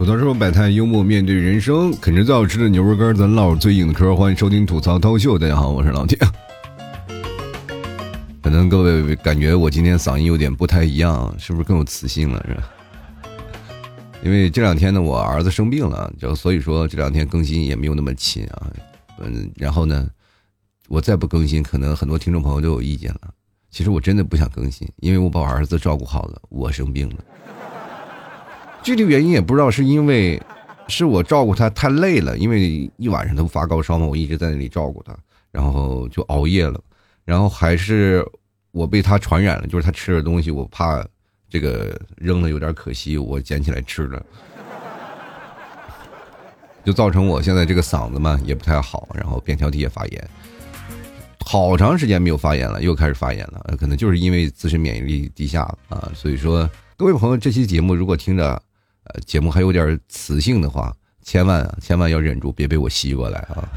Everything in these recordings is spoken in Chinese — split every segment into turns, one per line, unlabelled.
吐槽说百态幽默面对人生，啃着最好吃的牛肉干，咱唠最硬的嗑。欢迎收听吐槽涛秀，大家好，我是老铁。可能各位感觉我今天嗓音有点不太一样，是不是更有磁性了？是吧？因为这两天呢，我儿子生病了，就所以说这两天更新也没有那么勤啊。嗯，然后呢，我再不更新，可能很多听众朋友都有意见了。其实我真的不想更新，因为我把我儿子照顾好了，我生病了。具体原因也不知道，是因为是我照顾他太累了，因为一晚上都发高烧嘛，我一直在那里照顾他，然后就熬夜了，然后还是我被他传染了，就是他吃的东西，我怕这个扔了有点可惜，我捡起来吃了，就造成我现在这个嗓子嘛也不太好，然后扁桃体也发炎，好长时间没有发炎了，又开始发炎了，可能就是因为自身免疫力低下啊，所以说各位朋友，这期节目如果听着。节目还有点磁性的话，千万啊，千万要忍住，别被我吸过来啊！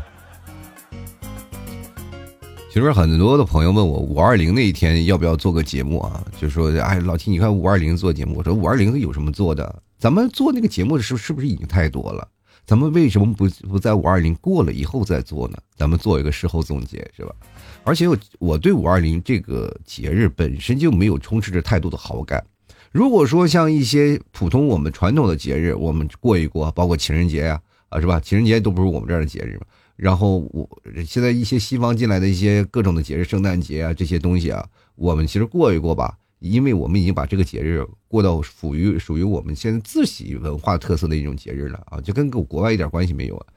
其实很多的朋友问我五二零那一天要不要做个节目啊？就说哎，老七你看五二零做节目，我说五二零有什么做的？咱们做那个节目是是不是已经太多了？咱们为什么不不在五二零过了以后再做呢？咱们做一个事后总结是吧？而且我我对五二零这个节日本身就没有充斥着太多的好感。如果说像一些普通我们传统的节日，我们过一过，包括情人节呀，啊是吧？情人节都不是我们这儿的节日嘛。然后我现在一些西方进来的一些各种的节日，圣诞节啊这些东西啊，我们其实过一过吧，因为我们已经把这个节日过到属于属于我们现在自己文化特色的一种节日了啊，就跟国外一点关系没有啊。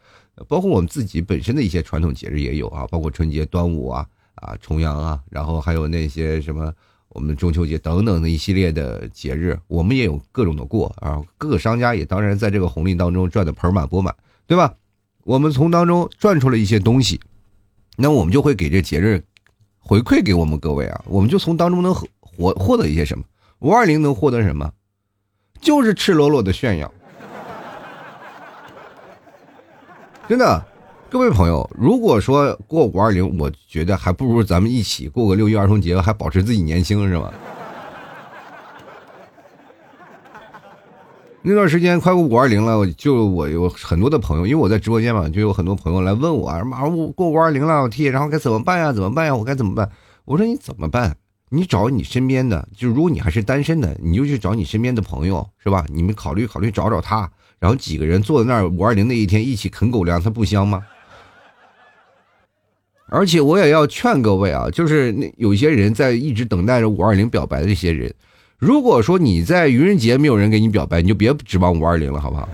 包括我们自己本身的一些传统节日也有啊，包括春节、端午啊啊重阳啊，然后还有那些什么。我们中秋节等等的一系列的节日，我们也有各种的过啊。各个商家也当然在这个红利当中赚的盆满钵满，对吧？我们从当中赚出了一些东西，那我们就会给这节日回馈给我们各位啊。我们就从当中能获获得一些什么？五二零能获得什么？就是赤裸裸的炫耀，真的。各位朋友，如果说过五二零，我觉得还不如咱们一起过个六一儿童节，还保持自己年轻，是吧？那段时间快过五二零了，就我有很多的朋友，因为我在直播间嘛，就有很多朋友来问我啊，马上过五二零了，老 T，然后该怎么办呀？怎么办呀？我该怎么办？我说你怎么办？你找你身边的，就如果你还是单身的，你就去找你身边的朋友，是吧？你们考虑考虑，找找他，然后几个人坐在那儿，五二零那一天一起啃狗粮，它不香吗？而且我也要劝各位啊，就是那有些人在一直等待着五二零表白的这些人，如果说你在愚人节没有人给你表白，你就别指望五二零了，好不好？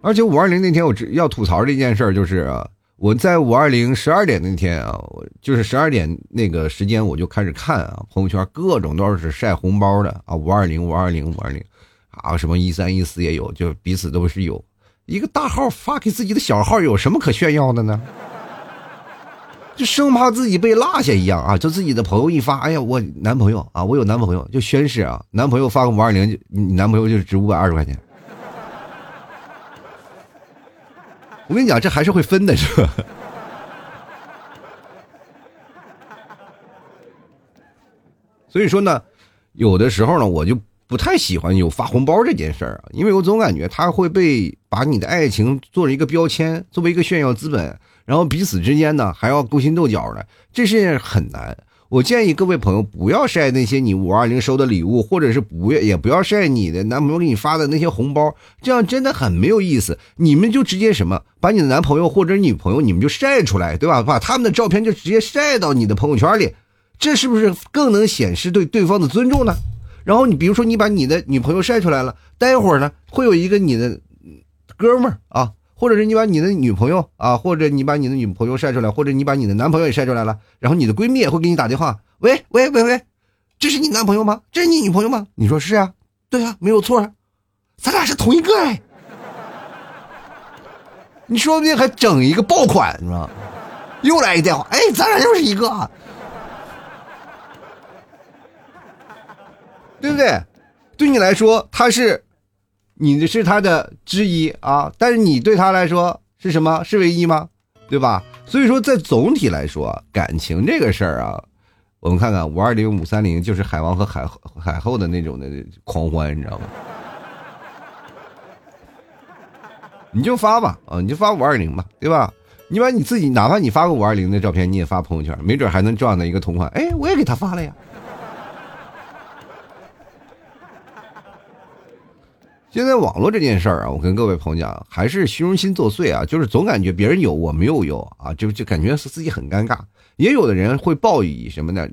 而且五二零那天我只要吐槽这件事儿，就是啊我在五二零十二点那天啊，我就是十二点那个时间我就开始看啊，朋友圈各种都是晒红包的啊，五二零五二零五二零啊，什么一三一四也有，就彼此都是有。一个大号发给自己的小号有什么可炫耀的呢？就生怕自己被落下一样啊！就自己的朋友一发，哎呀，我男朋友啊，我有男朋友，就宣誓啊，男朋友发个五二零，你男朋友就值五百二十块钱。我跟你讲，这还是会分的，是吧？所以说呢，有的时候呢，我就。不太喜欢有发红包这件事儿啊，因为我总感觉他会被把你的爱情做成一个标签，作为一个炫耀资本，然后彼此之间呢还要勾心斗角的，这事很难。我建议各位朋友不要晒那些你五二零收的礼物，或者是不要也不要晒你的男朋友给你发的那些红包，这样真的很没有意思。你们就直接什么，把你的男朋友或者女朋友你们就晒出来，对吧？把他们的照片就直接晒到你的朋友圈里，这是不是更能显示对对方的尊重呢？然后你比如说，你把你的女朋友晒出来了，待会儿呢会有一个你的哥们儿啊，或者是你把你的女朋友啊，或者你把你的女朋友晒出来，或者你把你的男朋友也晒出来了，然后你的闺蜜也会给你打电话，喂喂喂喂，这是你男朋友吗？这是你女朋友吗？你说是啊，对啊，没有错啊，咱俩是同一个哎，你说不定还整一个爆款你知道吗？又来一电话，哎，咱俩又是一个。对不对？对你来说，他是你是他的之一啊，但是你对他来说是什么？是唯一吗？对吧？所以说，在总体来说，感情这个事儿啊，我们看看五二零、五三零，就是海王和海海后的那种的狂欢，你知道吗？你就发吧，啊，你就发五二零吧，对吧？你把你自己，哪怕你发个五二零的照片，你也发朋友圈，没准还能撞到一个同款。哎，我也给他发了呀。现在网络这件事儿啊，我跟各位朋友讲，还是虚荣心作祟啊，就是总感觉别人有我没有有啊，就就感觉是自己很尴尬。也有的人会报以什么呢？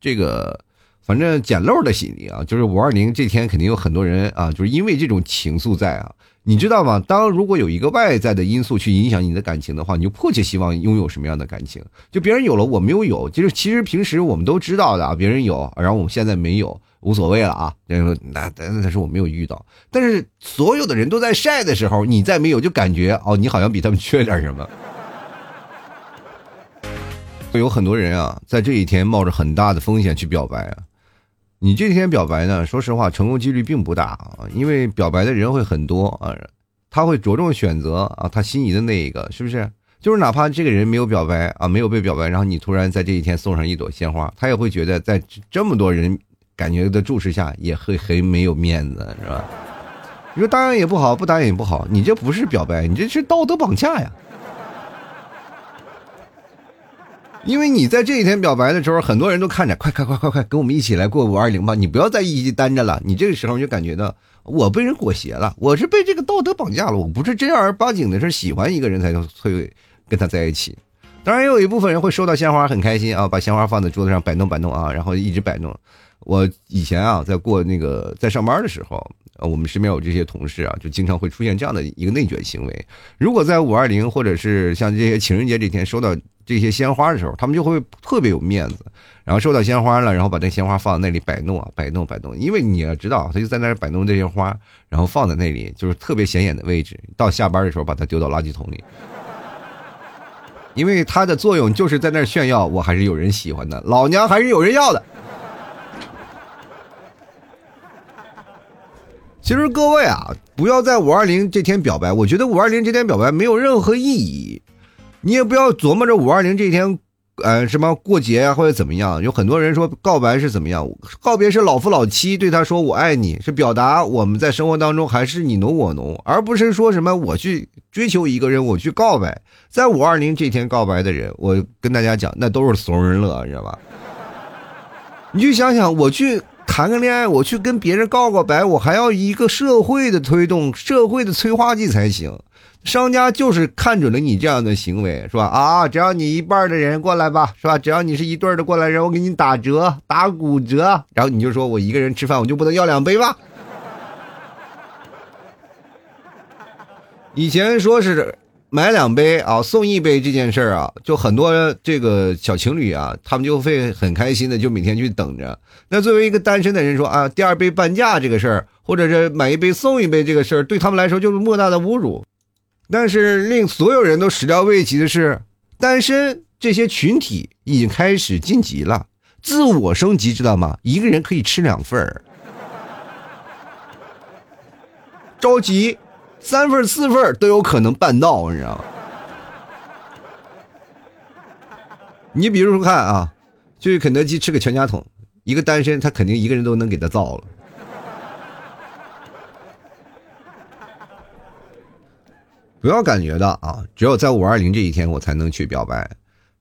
这个反正捡漏的心理啊，就是五二零这天肯定有很多人啊，就是因为这种情愫在啊。你知道吗？当如果有一个外在的因素去影响你的感情的话，你就迫切希望拥有什么样的感情？就别人有了，我没有有，就是其实平时我们都知道的啊，别人有，然后我们现在没有，无所谓了啊。那那那是我没有遇到，但是所有的人都在晒的时候，你再没有，就感觉哦，你好像比他们缺点什么。会有很多人啊，在这一天冒着很大的风险去表白啊。你这天表白呢？说实话，成功几率并不大啊，因为表白的人会很多啊，他会着重选择啊他心仪的那一个，是不是？就是哪怕这个人没有表白啊，没有被表白，然后你突然在这一天送上一朵鲜花，他也会觉得在这么多人感觉的注视下，也会很没有面子，是吧？你说答应也不好，不答应也不好，你这不是表白，你这是道德绑架呀。因为你在这一天表白的时候，很多人都看着，快快快快快，跟我们一起来过五二零吧！你不要再一起单着了。你这个时候就感觉到我被人裹挟了，我是被这个道德绑架了。我不是正儿八经的是喜欢一个人才会跟他在一起。当然，也有一部分人会收到鲜花很开心啊，把鲜花放在桌子上摆弄摆弄啊，然后一直摆弄。我以前啊，在过那个在上班的时候，我们身边有这些同事啊，就经常会出现这样的一个内卷行为。如果在五二零或者是像这些情人节这天收到。这些鲜花的时候，他们就会特别有面子，然后收到鲜花了，然后把这鲜花放在那里摆弄啊，摆弄摆弄。因为你要知道，他就在那儿摆弄这些花，然后放在那里，就是特别显眼的位置。到下班的时候，把它丢到垃圾桶里。因为它的作用就是在那儿炫耀，我还是有人喜欢的，老娘还是有人要的。其实各位啊，不要在五二零这天表白，我觉得五二零这天表白没有任何意义。你也不要琢磨着五二零这一天，呃，什么过节啊或者怎么样？有很多人说告白是怎么样？告别是老夫老妻对他说我爱你，是表达我们在生活当中还是你侬我侬，而不是说什么我去追求一个人，我去告白。在五二零这天告白的人，我跟大家讲，那都是怂人乐，知道吧？你就想想，我去谈个恋爱，我去跟别人告个白，我还要一个社会的推动，社会的催化剂才行。商家就是看准了你这样的行为，是吧？啊，只要你一半的人过来吧，是吧？只要你是一对的过来人，我给你打折，打骨折。然后你就说我一个人吃饭，我就不能要两杯吧？以前说是买两杯啊送一杯这件事儿啊，就很多这个小情侣啊，他们就会很开心的，就每天去等着。那作为一个单身的人说啊，第二杯半价这个事儿，或者是买一杯送一杯这个事儿，对他们来说就是莫大的侮辱。但是令所有人都始料未及的是，单身这些群体已经开始晋级了，自我升级，知道吗？一个人可以吃两份儿，着急，三份四份都有可能办到，你知道吗？你比如说看啊，去肯德基吃个全家桶，一个单身他肯定一个人都能给他造了。不要感觉到啊，只有在五二零这一天我才能去表白，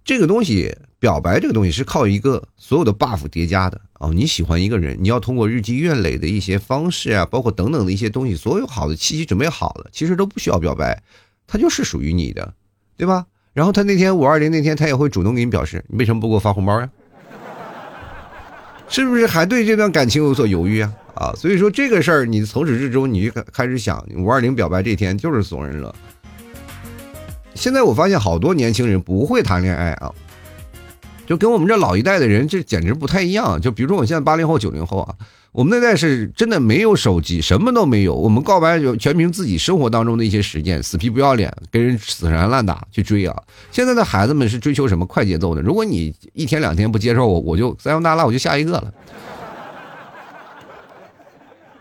这个东西，表白这个东西是靠一个所有的 buff 叠加的啊。你喜欢一个人，你要通过日积月累的一些方式啊，包括等等的一些东西，所有好的气息准备好了，其实都不需要表白，他就是属于你的，对吧？然后他那天五二零那天，他也会主动给你表示，你为什么不给我发红包呀？是不是还对这段感情有所犹豫啊？啊，所以说这个事儿，你从始至终你就开始想，五二零表白这天就是怂人了。现在我发现好多年轻人不会谈恋爱啊，就跟我们这老一代的人这简直不太一样。就比如说我现在八零后、九零后啊，我们那代是真的没有手机，什么都没有。我们告白就全凭自己生活当中的一些实践，死皮不要脸，跟人死缠烂打去追啊。现在的孩子们是追求什么快节奏的？如果你一天两天不接受我，我就三幺大拉，我就下一个了，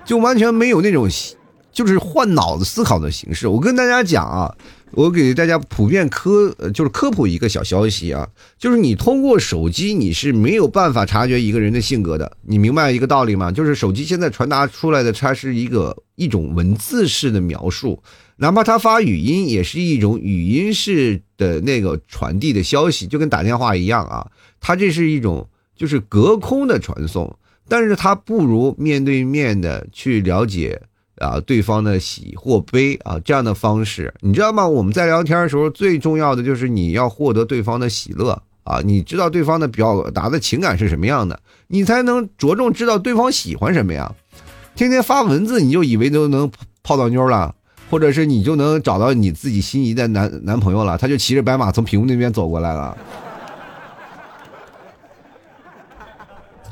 就完全没有那种。就是换脑子思考的形式。我跟大家讲啊，我给大家普遍科就是科普一个小消息啊，就是你通过手机你是没有办法察觉一个人的性格的。你明白一个道理吗？就是手机现在传达出来的，它是一个一种文字式的描述，哪怕他发语音，也是一种语音式的那个传递的消息，就跟打电话一样啊。它这是一种就是隔空的传送。但是他不如面对面的去了解啊对方的喜或悲啊这样的方式，你知道吗？我们在聊天的时候，最重要的就是你要获得对方的喜乐啊，你知道对方的表达的情感是什么样的，你才能着重知道对方喜欢什么呀。天天发文字，你就以为都能泡到妞了，或者是你就能找到你自己心仪的男男朋友了，他就骑着白马从屏幕那边走过来了。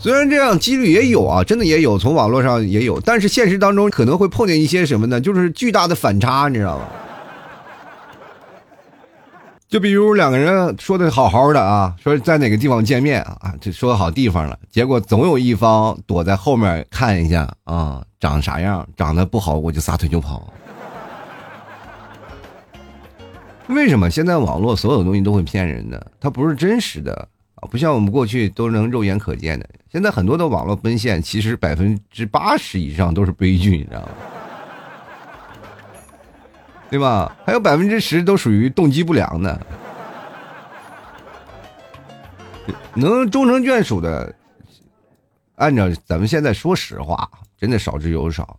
虽然这样几率也有啊，真的也有，从网络上也有，但是现实当中可能会碰见一些什么呢？就是巨大的反差，你知道吗？就比如两个人说的好好的啊，说在哪个地方见面啊，就说好地方了，结果总有一方躲在后面看一下啊，长啥样，长得不好我就撒腿就跑。为什么现在网络所有东西都会骗人的？它不是真实的。不像我们过去都能肉眼可见的，现在很多的网络奔现，其实百分之八十以上都是悲剧，你知道吗？对吧？还有百分之十都属于动机不良的，能终成眷属的，按照咱们现在说实话，真的少之又少。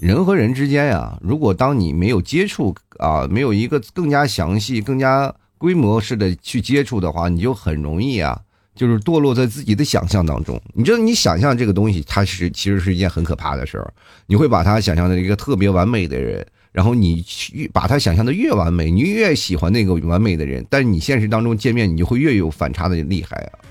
人和人之间呀，如果当你没有接触啊，没有一个更加详细、更加。规模式的去接触的话，你就很容易啊，就是堕落在自己的想象当中。你知道，你想象这个东西，它是其实是一件很可怕的事儿。你会把它想象的一个特别完美的人，然后你去把它想象的越完美，你越喜欢那个完美的人。但是你现实当中见面，你就会越有反差的厉害啊。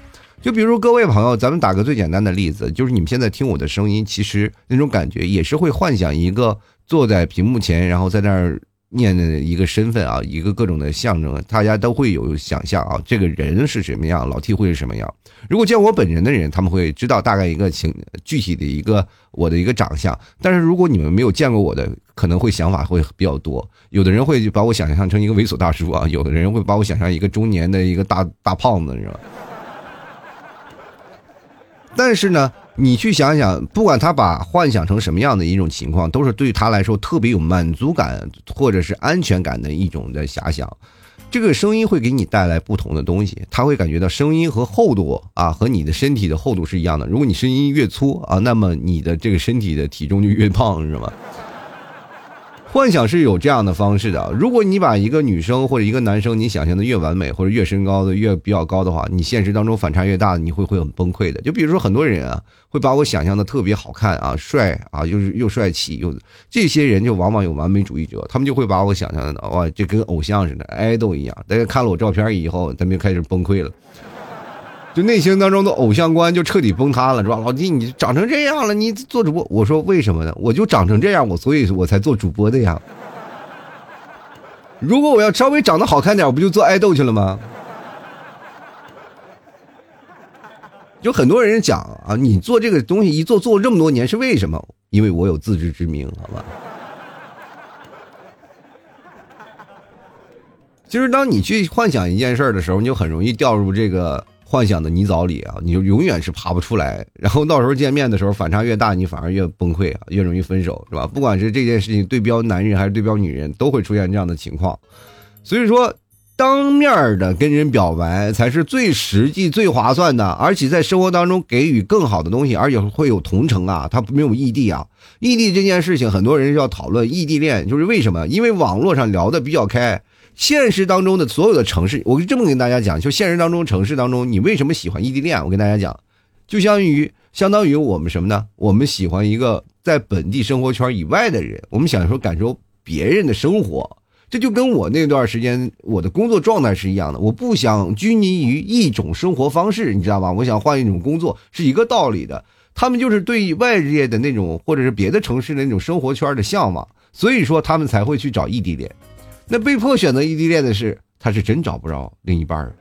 就比如各位朋友，咱们打个最简单的例子，就是你们现在听我的声音，其实那种感觉也是会幻想一个坐在屏幕前，然后在那儿。念的一个身份啊，一个各种的象征，大家都会有想象啊，这个人是什么样，老 T 会是什么样。如果见我本人的人，他们会知道大概一个情具体的一个我的一个长相。但是如果你们没有见过我的，可能会想法会比较多。有的人会把我想象成一个猥琐大叔啊，有的人会把我想象一个中年的一个大大胖子，是吧？但是呢。你去想想，不管他把幻想成什么样的一种情况，都是对他来说特别有满足感或者是安全感的一种的遐想。这个声音会给你带来不同的东西，他会感觉到声音和厚度啊，和你的身体的厚度是一样的。如果你声音越粗啊，那么你的这个身体的体重就越胖，是吗？幻想是有这样的方式的。如果你把一个女生或者一个男生，你想象的越完美或者越身高的越比较高的话，你现实当中反差越大，你会会很崩溃的。就比如说很多人啊，会把我想象的特别好看啊、帅啊，又是又帅气又这些人就往往有完美主义者，他们就会把我想象的哇，就跟偶像似的，爱豆一样。大家看了我照片以后，他们就开始崩溃了。就内心当中的偶像观就彻底崩塌了，是吧？老弟，你长成这样了，你做主播，我说为什么呢？我就长成这样，我所以我才做主播的呀。如果我要稍微长得好看点，我不就做爱豆去了吗？有很多人讲啊，你做这个东西一做做这么多年是为什么？因为我有自知之明，好吧？其 实当你去幻想一件事的时候，你就很容易掉入这个。幻想的泥沼里啊，你就永远是爬不出来。然后到时候见面的时候，反差越大，你反而越崩溃啊，越容易分手，是吧？不管是这件事情对标男人还是对标女人，都会出现这样的情况。所以说，当面的跟人表白才是最实际、最划算的，而且在生活当中给予更好的东西，而且会有同城啊，他没有异地啊。异地这件事情，很多人要讨论异地恋，就是为什么？因为网络上聊的比较开。现实当中的所有的城市，我就这么跟大家讲，就现实当中城市当中，你为什么喜欢异地恋？我跟大家讲，就相当于相当于我们什么呢？我们喜欢一个在本地生活圈以外的人，我们想说感受别人的生活，这就跟我那段时间我的工作状态是一样的。我不想拘泥于一种生活方式，你知道吧？我想换一种工作，是一个道理的。他们就是对外界的那种或者是别的城市的那种生活圈的向往，所以说他们才会去找异地恋。那被迫选择异地恋的是，他是真找不着另一半儿。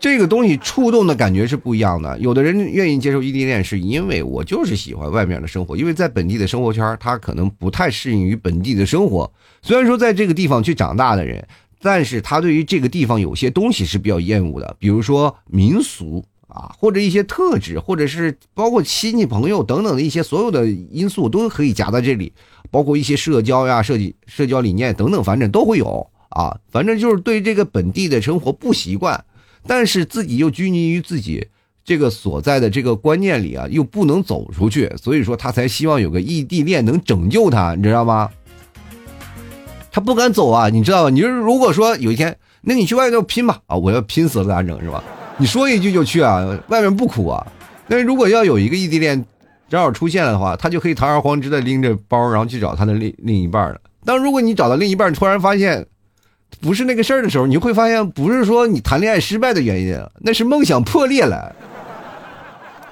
这个东西触动的感觉是不一样的。有的人愿意接受异地恋，是因为我就是喜欢外面的生活，因为在本地的生活圈，他可能不太适应于本地的生活。虽然说在这个地方去长大的人，但是他对于这个地方有些东西是比较厌恶的，比如说民俗啊，或者一些特质，或者是包括亲戚朋友等等的一些所有的因素都可以夹在这里，包括一些社交呀、设计、社交理念等等，反正都会有啊。反正就是对这个本地的生活不习惯。但是自己又拘泥于自己这个所在的这个观念里啊，又不能走出去，所以说他才希望有个异地恋能拯救他，你知道吗？他不敢走啊，你知道吧？你说如果说有一天，那你去外头拼吧啊，我要拼死了咋整是吧？你说一句就去啊，外面不苦啊。那如果要有一个异地恋正好出现了的话，他就可以堂而皇之的拎着包，然后去找他的另另一半了。但如果你找到另一半，突然发现。不是那个事儿的时候，你会发现不是说你谈恋爱失败的原因，那是梦想破裂了，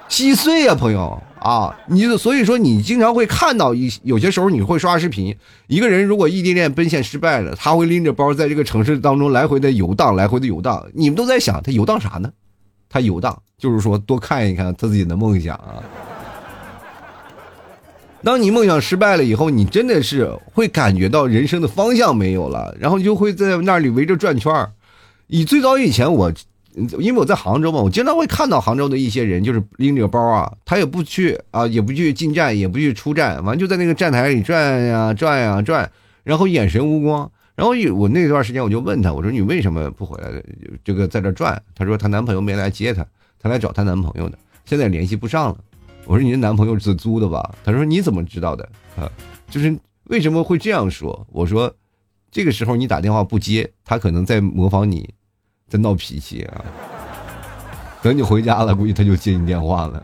稀碎呀，朋友啊！你所以说你经常会看到一有些时候你会刷视频，一个人如果异地恋奔现失败了，他会拎着包在这个城市当中来回的游荡，来回的游荡。你们都在想他游荡啥呢？他游荡就是说多看一看他自己的梦想啊。当你梦想失败了以后，你真的是会感觉到人生的方向没有了，然后就会在那里围着转圈儿。以最早以前我，因为我在杭州嘛，我经常会看到杭州的一些人，就是拎着包啊，他也不去啊，也不去进站，也不去出站，完就在那个站台里转呀转呀转，然后眼神无光。然后我那段时间我就问他，我说你为什么不回来？这个在这转？他说她男朋友没来接她，她来找她男朋友的，现在联系不上了。我说你的男朋友是租的吧？他说你怎么知道的？啊，就是为什么会这样说？我说，这个时候你打电话不接，他可能在模仿你，在闹脾气啊。等你回家了，估计他就接你电话了。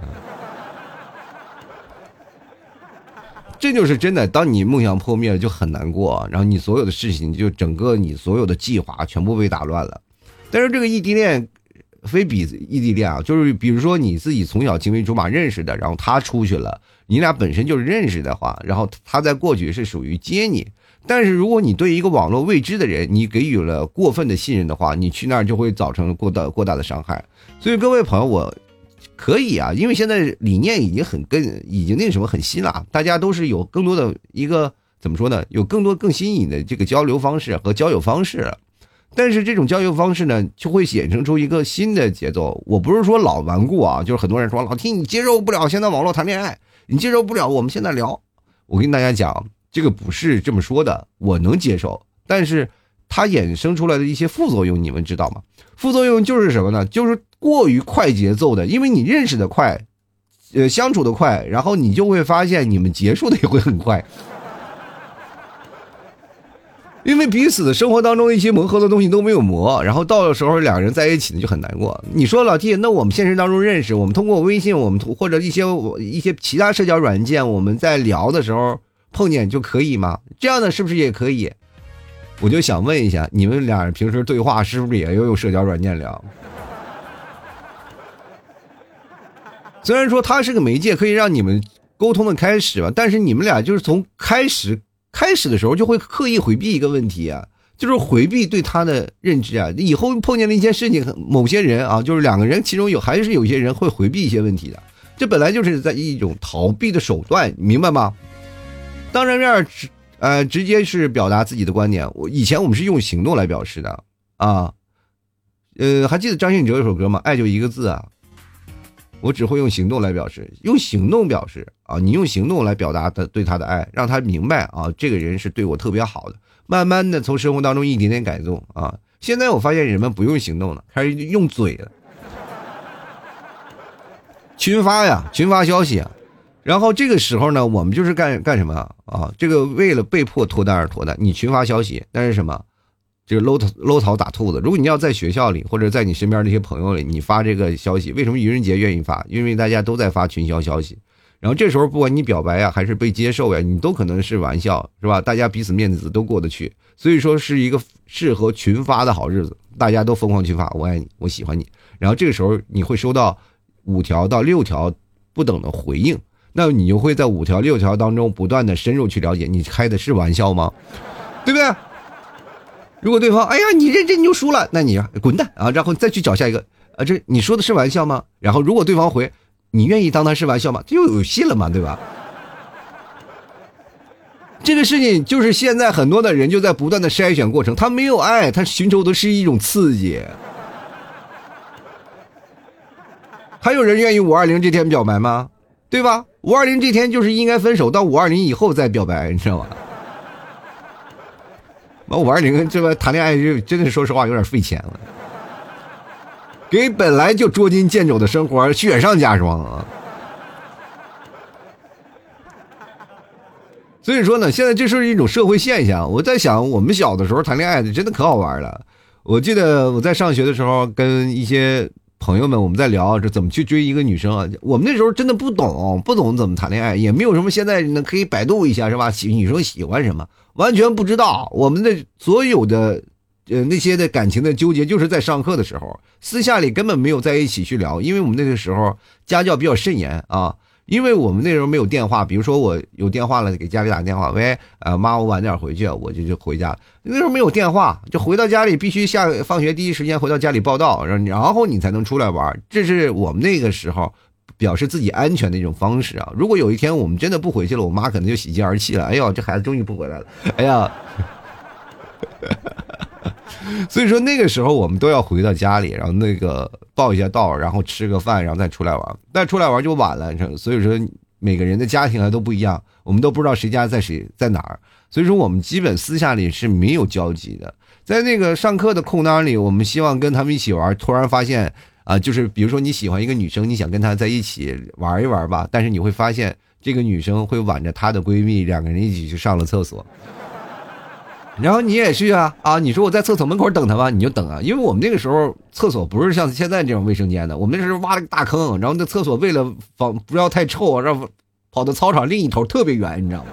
这就是真的。当你梦想破灭了，就很难过，然后你所有的事情，就整个你所有的计划全部被打乱了。但是这个异地恋。非比异地恋啊，就是比如说你自己从小青梅竹马认识的，然后他出去了，你俩本身就是认识的话，然后他在过去是属于接你，但是如果你对一个网络未知的人，你给予了过分的信任的话，你去那儿就会造成过大过大的伤害。所以各位朋友，我可以啊，因为现在理念已经很跟，已经那什么很新了，大家都是有更多的一个怎么说呢？有更多更新颖的这个交流方式和交友方式。但是这种交友方式呢，就会衍生出一个新的节奏。我不是说老顽固啊，就是很多人说老听你接受不了现在网络谈恋爱，你接受不了我们现在聊。我跟大家讲，这个不是这么说的，我能接受。但是它衍生出来的一些副作用，你们知道吗？副作用就是什么呢？就是过于快节奏的，因为你认识的快，呃，相处的快，然后你就会发现你们结束的也会很快。因为彼此的生活当中一些磨合的东西都没有磨，然后到的时候两个人在一起呢就很难过。你说老弟，那我们现实当中认识，我们通过微信，我们或者一些一些其他社交软件，我们在聊的时候碰见就可以吗？这样的是不是也可以？我就想问一下，你们俩平时对话是不是也要用社交软件聊？虽然说它是个媒介，可以让你们沟通的开始吧，但是你们俩就是从开始。开始的时候就会刻意回避一个问题啊，就是回避对他的认知啊。以后碰见了一件事情，某些人啊，就是两个人其中有还是有些人会回避一些问题的，这本来就是在一种逃避的手段，明白吗？当着面直呃直接是表达自己的观点。我以前我们是用行动来表示的啊，呃，还记得张信哲有首歌吗？爱就一个字啊。我只会用行动来表示，用行动表示啊，你用行动来表达他对他的爱，让他明白啊，这个人是对我特别好的。慢慢的从生活当中一点点改动啊，现在我发现人们不用行动了，开始用嘴了，群发呀，群发消息啊，然后这个时候呢，我们就是干干什么啊？这个为了被迫脱单而脱单，你群发消息，但是什么？就是搂搂草打兔子。如果你要在学校里，或者在你身边那些朋友里，你发这个消息，为什么愚人节愿意发？因为大家都在发群消消息。然后这时候，不管你表白呀，还是被接受呀，你都可能是玩笑，是吧？大家彼此面子都过得去，所以说是一个适合群发的好日子。大家都疯狂群发，我爱你，我喜欢你。然后这个时候，你会收到五条到六条不等的回应，那你就会在五条六条当中不断的深入去了解，你开的是玩笑吗？对不对？如果对方哎呀你认真你就输了，那你滚蛋啊！然后再去找下一个，啊，这你说的是玩笑吗？然后如果对方回，你愿意当他是玩笑吗？这就有戏了嘛，对吧？这个事情就是现在很多的人就在不断的筛选过程，他没有爱，他寻求的是一种刺激。还有人愿意五二零这天表白吗？对吧？五二零这天就是应该分手，到五二零以后再表白，你知道吗？那五二零这个谈恋爱就真的说实话有点费钱了，给本来就捉襟见肘的生活雪上加霜啊！所以说呢，现在这是一种社会现象。我在想，我们小的时候谈恋爱真的可好玩了。我记得我在上学的时候，跟一些朋友们我们在聊这怎么去追一个女生啊。我们那时候真的不懂，不懂怎么谈恋爱，也没有什么现在呢可以百度一下是吧？喜女生喜欢什么，完全不知道。我们的所有的呃那些的感情的纠结，就是在上课的时候，私下里根本没有在一起去聊，因为我们那个时候家教比较甚严啊。因为我们那时候没有电话，比如说我有电话了，给家里打电话，喂，呃，妈，我晚点回去，我就就回家。那时候没有电话，就回到家里必须下放学第一时间回到家里报道，然后你才能出来玩。这是我们那个时候表示自己安全的一种方式啊。如果有一天我们真的不回去了，我妈可能就喜极而泣了。哎呦，这孩子终于不回来了。哎呀。所以说那个时候我们都要回到家里，然后那个报一下到，然后吃个饭，然后再出来玩。但出来玩就晚了，所以说每个人的家庭还都不一样，我们都不知道谁家在谁在哪儿。所以说我们基本私下里是没有交集的。在那个上课的空档里，我们希望跟他们一起玩，突然发现啊，就是比如说你喜欢一个女生，你想跟她在一起玩一玩吧，但是你会发现这个女生会挽着她的闺蜜，两个人一起去上了厕所。然后你也去啊啊！你说我在厕所门口等他吧，你就等啊，因为我们那个时候厕所不是像现在这种卫生间的，我们那时候挖了个大坑，然后那厕所为了防不要太臭，让跑到操场另一头特别远，你知道吗？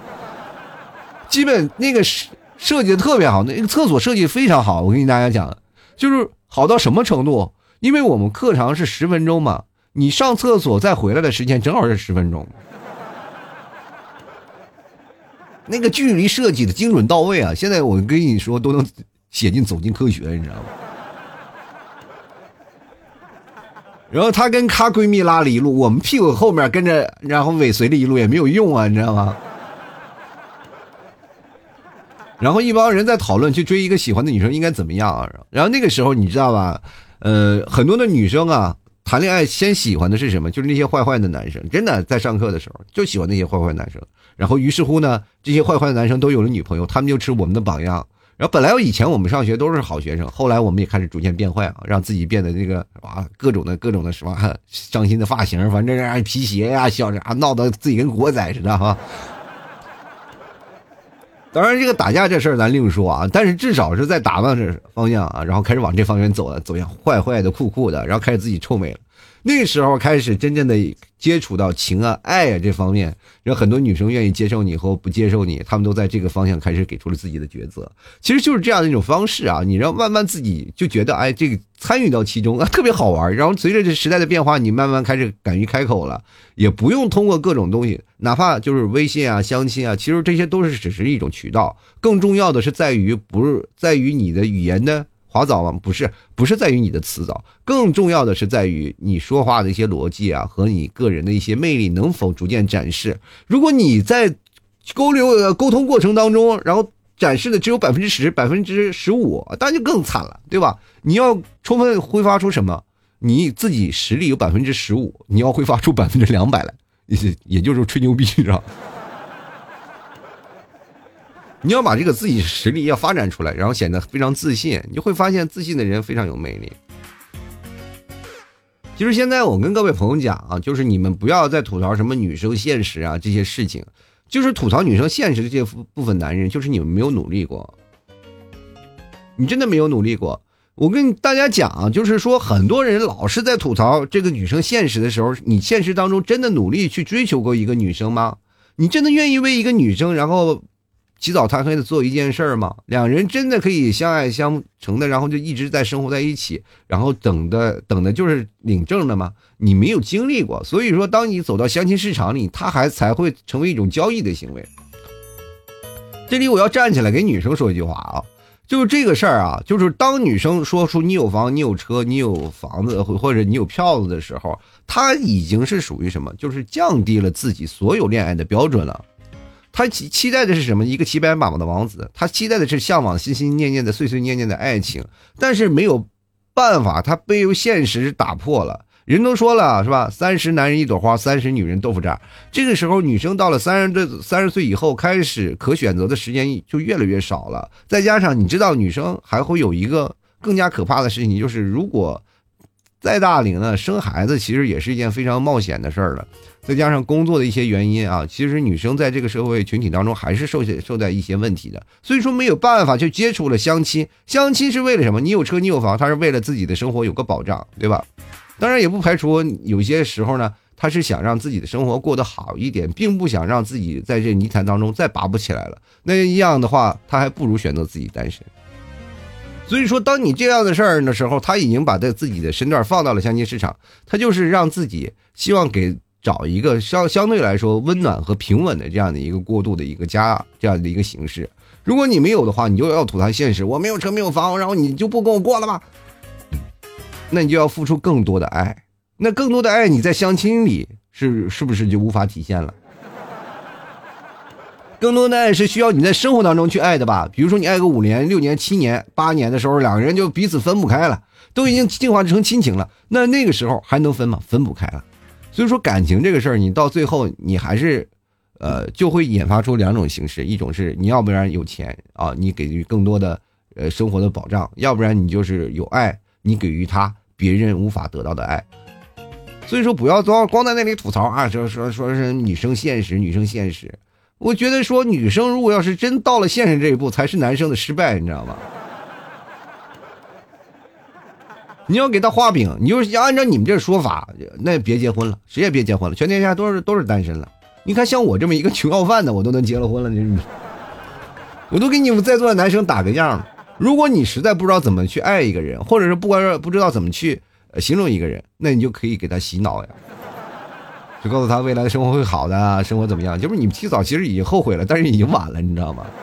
基本那个设设计的特别好，那个厕所设计非常好。我跟大家讲，就是好到什么程度？因为我们课长是十分钟嘛，你上厕所再回来的时间正好是十分钟。那个距离设计的精准到位啊！现在我跟你说都能写进《走进科学》，你知道吗？然后她跟她闺蜜拉了一路，我们屁股后面跟着，然后尾随了一路也没有用啊，你知道吗？然后一帮人在讨论去追一个喜欢的女生应该怎么样啊？然后那个时候你知道吧？呃，很多的女生啊。谈恋爱先喜欢的是什么？就是那些坏坏的男生。真的在上课的时候就喜欢那些坏坏男生。然后于是乎呢，这些坏坏的男生都有了女朋友，他们就吃我们的榜样。然后本来以前我们上学都是好学生，后来我们也开始逐渐变坏啊，让自己变得那个啊各种的各种的什么 伤心的发型，反正皮鞋呀、小啥闹得自己跟国仔似的哈。当然这个打架这事儿咱另说啊，但是至少是在打扮这方向啊，然后开始往这方面走了，走向坏坏的、酷酷的，然后开始自己臭美了。那时候开始真正的接触到情啊、爱啊这方面，有很多女生愿意接受你和不接受你，他们都在这个方向开始给出了自己的抉择。其实就是这样的一种方式啊，你让慢慢自己就觉得哎，这个参与到其中啊，特别好玩。然后随着这时代的变化，你慢慢开始敢于开口了，也不用通过各种东西，哪怕就是微信啊、相亲啊，其实这些都是只是一种渠道。更重要的是在于，不是在于你的语言的。滑早吗？不是，不是在于你的词藻，更重要的是在于你说话的一些逻辑啊，和你个人的一些魅力能否逐渐展示。如果你在沟流沟通过程当中，然后展示的只有百分之十、百分之十五，那就更惨了，对吧？你要充分挥发出什么？你自己实力有百分之十五，你要挥发出百分之两百来，也也就是吹牛逼，知道。你要把这个自己实力要发展出来，然后显得非常自信，你就会发现自信的人非常有魅力。其实现在我跟各位朋友讲啊，就是你们不要再吐槽什么女生现实啊这些事情，就是吐槽女生现实的这部分男人，就是你们没有努力过，你真的没有努力过。我跟大家讲，就是说很多人老是在吐槽这个女生现实的时候，你现实当中真的努力去追求过一个女生吗？你真的愿意为一个女生，然后？起早贪黑的做一件事儿吗？两人真的可以相爱相成的，然后就一直在生活在一起，然后等的等的就是领证的吗？你没有经历过，所以说当你走到相亲市场里，他还才会成为一种交易的行为。这里我要站起来给女生说一句话啊，就是这个事儿啊，就是当女生说出你有房、你有车、你有房子，或者你有票子的时候，她已经是属于什么？就是降低了自己所有恋爱的标准了。他期期待的是什么？一个骑白马的王子，他期待的是向往、心心念念的、碎碎念念的爱情，但是没有办法，他被由现实打破了。人都说了是吧？三十男人一朵花，三十女人豆腐渣。这个时候，女生到了三十这三十岁以后，开始可选择的时间就越来越少了。再加上你知道，女生还会有一个更加可怕的事情，就是如果再大龄呢，生孩子其实也是一件非常冒险的事儿了。再加上工作的一些原因啊，其实女生在这个社会群体当中还是受些受在一些问题的。所以说没有办法就接触了相亲。相亲是为了什么？你有车，你有房，他是为了自己的生活有个保障，对吧？当然也不排除有些时候呢，他是想让自己的生活过得好一点，并不想让自己在这泥潭当中再拔不起来了。那样的话，他还不如选择自己单身。所以说，当你这样的事儿的时候，他已经把这自己的身段放到了相亲市场，他就是让自己希望给找一个相相对来说温暖和平稳的这样的一个过渡的一个家这样的一个形式。如果你没有的话，你就要吐槽现实，我没有车没有房，然后你就不跟我过了吗？那你就要付出更多的爱，那更多的爱你在相亲里是是不是就无法体现了？更多的爱是需要你在生活当中去爱的吧？比如说你爱个五年、六年、七年、八年的时候，两个人就彼此分不开了，都已经进化成亲情了，那那个时候还能分吗？分不开了。所以说感情这个事儿，你到最后你还是，呃，就会引发出两种形式：一种是你要不然有钱啊，你给予更多的呃生活的保障；要不然你就是有爱，你给予他。别人无法得到的爱，所以说不要光光在那里吐槽啊，说说说是女生现实，女生现实。我觉得说女生如果要是真到了现实这一步，才是男生的失败，你知道吗？你要给他画饼，你就按照你们这说法，那别结婚了，谁也别结婚了，全天下都是都是单身了。你看像我这么一个穷要饭的，我都能结了婚了，你我都给你们在座的男生打个样。如果你实在不知道怎么去爱一个人，或者是不管不知道怎么去形容一个人，那你就可以给他洗脑呀，就告诉他未来的生活会好的，生活怎么样？就是你们提早其实已经后悔了，但是已经晚了，你知道吗？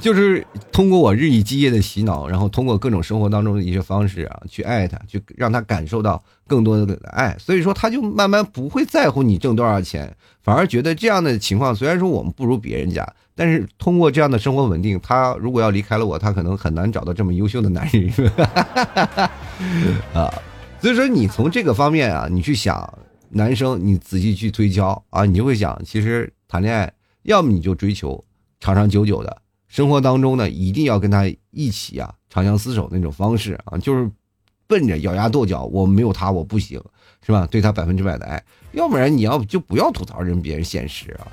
就是通过我日以继夜的洗脑，然后通过各种生活当中的一些方式啊，去爱他，去让他感受到更多的爱，所以说他就慢慢不会在乎你挣多少钱，反而觉得这样的情况虽然说我们不如别人家，但是通过这样的生活稳定，他如果要离开了我，他可能很难找到这么优秀的男人啊。所以说你从这个方面啊，你去想男生，你仔细去推敲啊，你就会想，其实谈恋爱，要么你就追求长长久久的。生活当中呢，一定要跟他一起啊，长相厮守那种方式啊，就是奔着咬牙跺脚，我没有他我不行，是吧？对他百分之百的爱，要不然你要就不要吐槽人别人现实啊！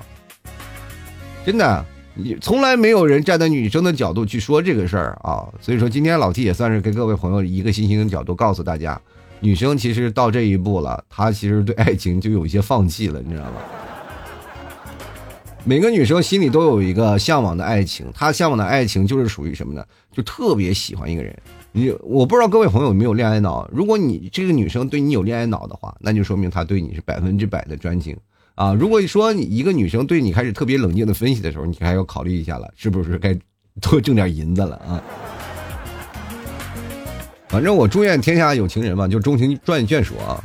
真的，你从来没有人站在女生的角度去说这个事儿啊。所以说，今天老 T 也算是给各位朋友一个新兴的角度，告诉大家，女生其实到这一步了，她其实对爱情就有一些放弃了，你知道吗？每个女生心里都有一个向往的爱情，她向往的爱情就是属于什么呢？就特别喜欢一个人。你我不知道各位朋友有没有恋爱脑？如果你这个女生对你有恋爱脑的话，那就说明她对你是百分之百的专情啊。如果说你一个女生对你开始特别冷静的分析的时候，你还要考虑一下了，是不是该多挣点银子了啊？反正我祝愿天下有情人嘛，就钟情赚眷属啊，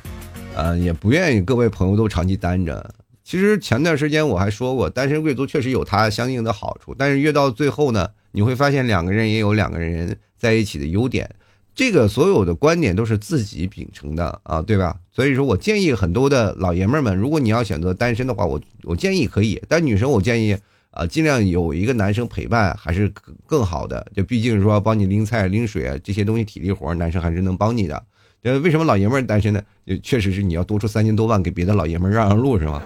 呃，也不愿意各位朋友都长期单着。其实前段时间我还说过，单身贵族确实有它相应的好处，但是越到最后呢，你会发现两个人也有两个人在一起的优点。这个所有的观点都是自己秉承的啊，对吧？所以说我建议很多的老爷们们，如果你要选择单身的话，我我建议可以，但女生我建议啊，尽量有一个男生陪伴还是更好的。就毕竟说帮你拎菜拎水这些东西体力活，男生还是能帮你的。呃，为什么老爷们单身呢？确实是你要多出三千多万给别的老爷们让让路是吗？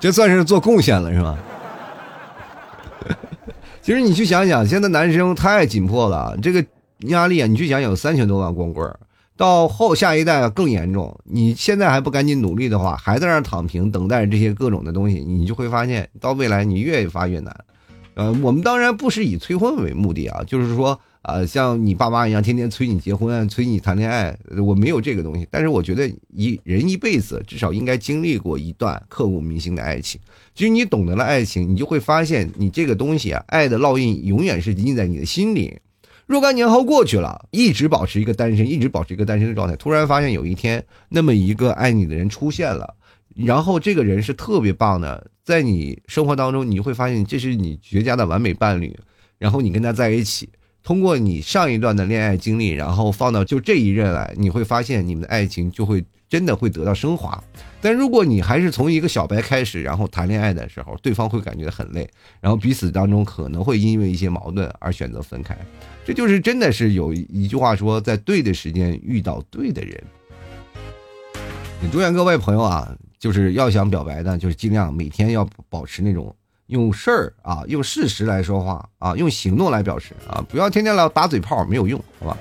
这算是做贡献了，是吧？其实你去想想，现在男生太紧迫了，这个压力啊，你去想想，有三千多万光棍到后下一代更严重。你现在还不赶紧努力的话，还在那躺平，等待着这些各种的东西，你就会发现，到未来你越发越难。呃，我们当然不是以催婚为目的啊，就是说啊，像你爸妈一样天天催你结婚、催你谈恋爱，我没有这个东西。但是我觉得一人一辈子至少应该经历过一段刻骨铭心的爱情。其实你懂得了爱情，你就会发现你这个东西啊，爱的烙印永远是印在你的心里。若干年后过去了，一直保持一个单身，一直保持一个单身的状态。突然发现有一天，那么一个爱你的人出现了，然后这个人是特别棒的，在你生活当中，你会发现这是你绝佳的完美伴侣。然后你跟他在一起，通过你上一段的恋爱经历，然后放到就这一任来，你会发现你们的爱情就会真的会得到升华。但如果你还是从一个小白开始，然后谈恋爱的时候，对方会感觉很累，然后彼此当中可能会因为一些矛盾而选择分开。这就是真的是有一句话说，在对的时间遇到对的人。也祝愿各位朋友啊，就是要想表白的，就是尽量每天要保持那种用事儿啊，用事实来说话啊，用行动来表示啊，不要天天老打嘴炮，没有用，好吧？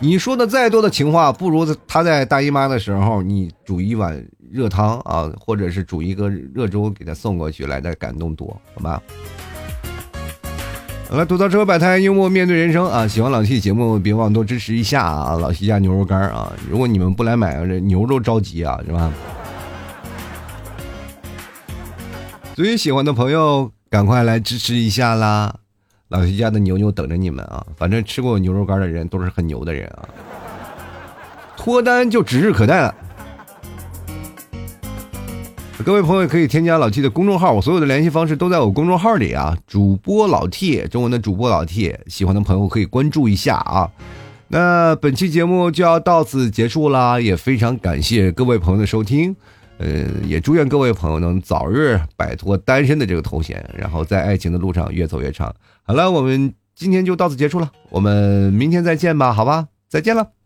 你说的再多的情话，不如他在大姨妈的时候，你煮一碗热汤啊，或者是煮一个热粥给他送过去来的感动多，好吧？好了，吐槽车摆摊，幽默面对人生啊！喜欢老 T 节目，别忘多支持一下啊！老 T 家牛肉干啊，如果你们不来买，这牛肉着急啊，是吧？最喜欢的朋友，赶快来支持一下啦！老 T 家的牛牛等着你们啊！反正吃过牛肉干的人都是很牛的人啊，脱单就指日可待了。各位朋友可以添加老 T 的公众号，我所有的联系方式都在我公众号里啊。主播老 T，中文的主播老 T，喜欢的朋友可以关注一下啊。那本期节目就要到此结束啦，也非常感谢各位朋友的收听，呃，也祝愿各位朋友能早日摆脱单身的这个头衔，然后在爱情的路上越走越长。好了，我们今天就到此结束了，我们明天再见吧，好吧，再见了。